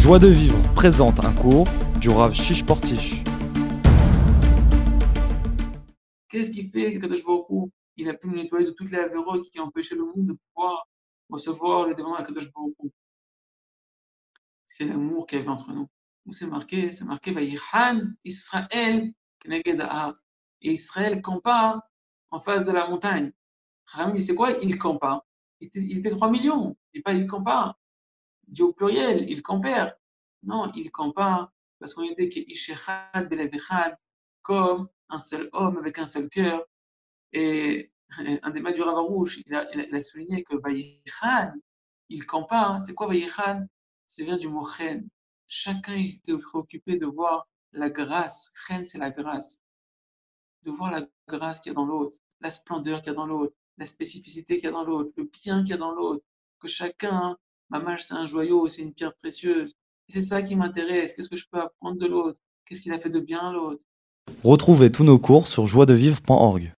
Joie de vivre présente un cours du Rav Shish Portish. Qu'est-ce qui fait que Kadosh Baruch il a pu nous nettoyer de toutes les avérotes qui empêchaient le monde de pouvoir recevoir le développement de Kadosh Baruch C'est l'amour qu'il y avait entre nous. Où c'est marqué? C'est marqué Vayihan Israël Et Israël campa en face de la montagne. Ramim dit c'est quoi? Il campa. Ils étaient 3 millions. Il dit pas il campa. Dit au pluriel, il campèrent. Non, il campa parce qu'on était que Ishechad Belevechad comme un seul homme avec un seul cœur. Et un des maîtres du Ravarouche, il a, il a souligné que il campa. C'est quoi Vaïchan C'est vient du mot chen. Chacun était préoccupé de voir la grâce. Chen, c'est la grâce. De voir la grâce qu'il y a dans l'autre, la splendeur qu'il y a dans l'autre, la spécificité qu'il y a dans l'autre, le bien qu'il y a dans l'autre. Que chacun, ma mâche, c'est un joyau, c'est une pierre précieuse. C'est ça qui m'intéresse. Qu'est-ce que je peux apprendre de l'autre? Qu'est-ce qu'il a fait de bien à l'autre? Retrouvez tous nos cours sur joiedevivre.org.